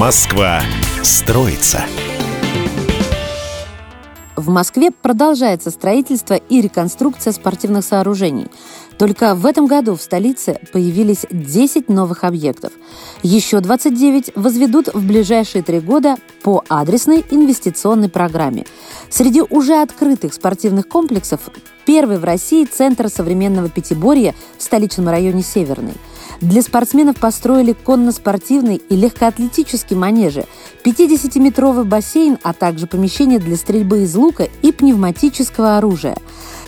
Москва строится. В Москве продолжается строительство и реконструкция спортивных сооружений. Только в этом году в столице появились 10 новых объектов. Еще 29 возведут в ближайшие три года по адресной инвестиционной программе. Среди уже открытых спортивных комплексов первый в России Центр современного пятиборья в столичном районе Северный – для спортсменов построили конно-спортивный и легкоатлетический манежи, 50-метровый бассейн, а также помещение для стрельбы из лука и пневматического оружия.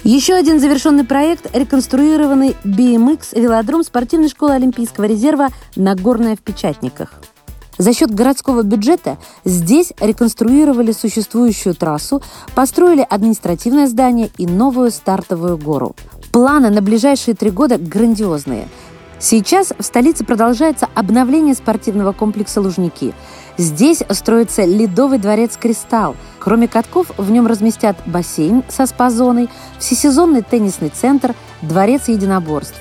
Еще один завершенный проект – реконструированный BMX велодром спортивной школы Олимпийского резерва «Нагорная в Печатниках». За счет городского бюджета здесь реконструировали существующую трассу, построили административное здание и новую стартовую гору. Планы на ближайшие три года грандиозные – Сейчас в столице продолжается обновление спортивного комплекса «Лужники». Здесь строится ледовый дворец «Кристалл». Кроме катков, в нем разместят бассейн со спа-зоной, всесезонный теннисный центр, дворец единоборств.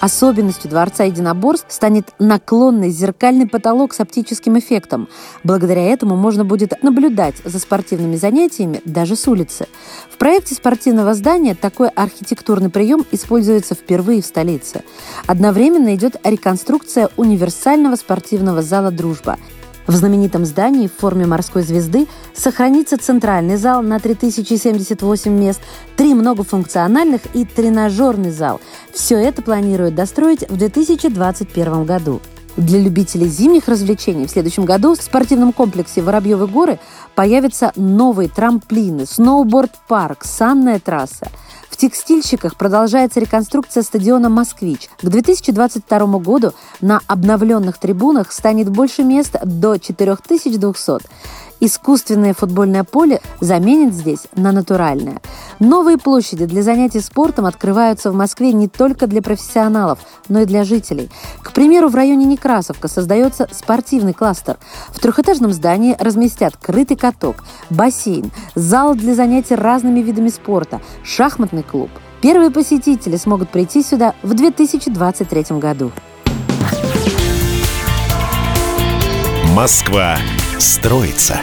Особенностью Дворца единоборств станет наклонный зеркальный потолок с оптическим эффектом. Благодаря этому можно будет наблюдать за спортивными занятиями даже с улицы. В проекте спортивного здания такой архитектурный прием используется впервые в столице. Одновременно идет реконструкция универсального спортивного зала «Дружба». В знаменитом здании в форме морской звезды сохранится центральный зал на 3078 мест, три многофункциональных и тренажерный зал. Все это планируют достроить в 2021 году. Для любителей зимних развлечений в следующем году в спортивном комплексе Воробьевы горы появятся новые трамплины, сноуборд-парк, санная трасса – текстильщиках продолжается реконструкция стадиона «Москвич». К 2022 году на обновленных трибунах станет больше мест до 4200. Искусственное футбольное поле заменит здесь на натуральное. Новые площади для занятий спортом открываются в Москве не только для профессионалов, но и для жителей. К примеру, в районе Некрасовка создается спортивный кластер. В трехэтажном здании разместят крытый каток, бассейн, зал для занятий разными видами спорта, шахматный клуб. Первые посетители смогут прийти сюда в 2023 году. Москва строится.